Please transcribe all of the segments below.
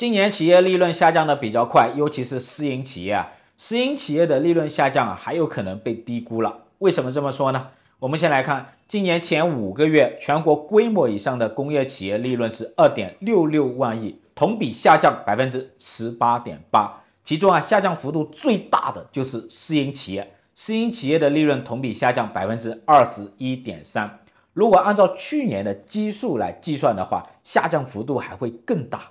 今年企业利润下降的比较快，尤其是私营企业啊，私营企业的利润下降啊，还有可能被低估了。为什么这么说呢？我们先来看今年前五个月全国规模以上的工业企业利润是二点六六万亿，同比下降百分之十八点八。其中啊，下降幅度最大的就是私营企业，私营企业的利润同比下降百分之二十一点三。如果按照去年的基数来计算的话，下降幅度还会更大。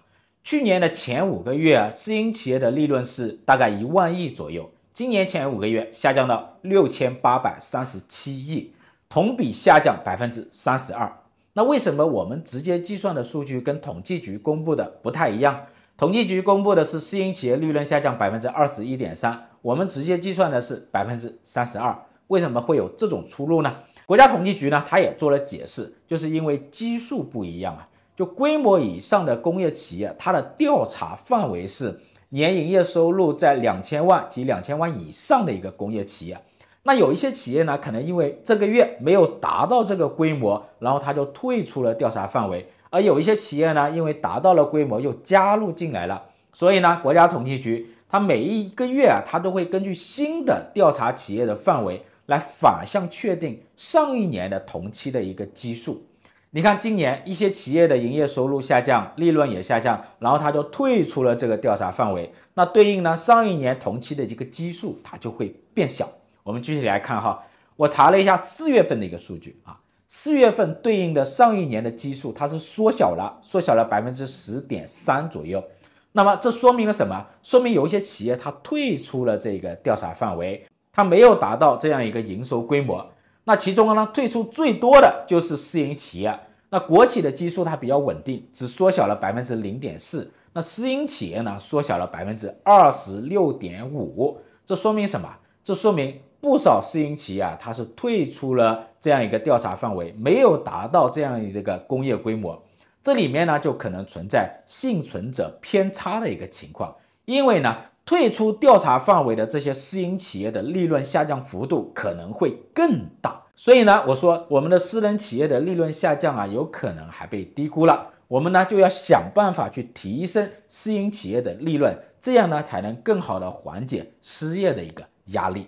去年的前五个月，私营企业的利润是大概一万亿左右，今年前五个月下降到六千八百三十七亿。同比下降百分之三十二。那为什么我们直接计算的数据跟统计局公布的不太一样？统计局公布的是私营企业利润下降百分之二十一点三，我们直接计算的是百分之三十二。为什么会有这种出入呢？国家统计局呢，他也做了解释，就是因为基数不一样啊。就规模以上的工业企业，它的调查范围是年营业收入在两千万及两千万以上的一个工业企业。那有一些企业呢，可能因为这个月没有达到这个规模，然后他就退出了调查范围；而有一些企业呢，因为达到了规模又加入进来了。所以呢，国家统计局它每一个月啊，它都会根据新的调查企业的范围来反向确定上一年的同期的一个基数。你看，今年一些企业的营业收入下降，利润也下降，然后它就退出了这个调查范围。那对应呢，上一年同期的这个基数，它就会变小。我们具体来看哈，我查了一下四月份的一个数据啊，四月份对应的上一年的基数，它是缩小了，缩小了百分之十点三左右。那么这说明了什么？说明有一些企业它退出了这个调查范围，它没有达到这样一个营收规模。那其中呢，退出最多的就是私营企业。那国企的基数它比较稳定，只缩小了百分之零点四。那私营企业呢，缩小了百分之二十六点五。这说明什么？这说明。不少私营企业啊，它是退出了这样一个调查范围，没有达到这样一个工业规模，这里面呢就可能存在幸存者偏差的一个情况，因为呢退出调查范围的这些私营企业的利润下降幅度可能会更大，所以呢我说我们的私人企业的利润下降啊，有可能还被低估了，我们呢就要想办法去提升私营企业的利润，这样呢才能更好的缓解失业的一个压力。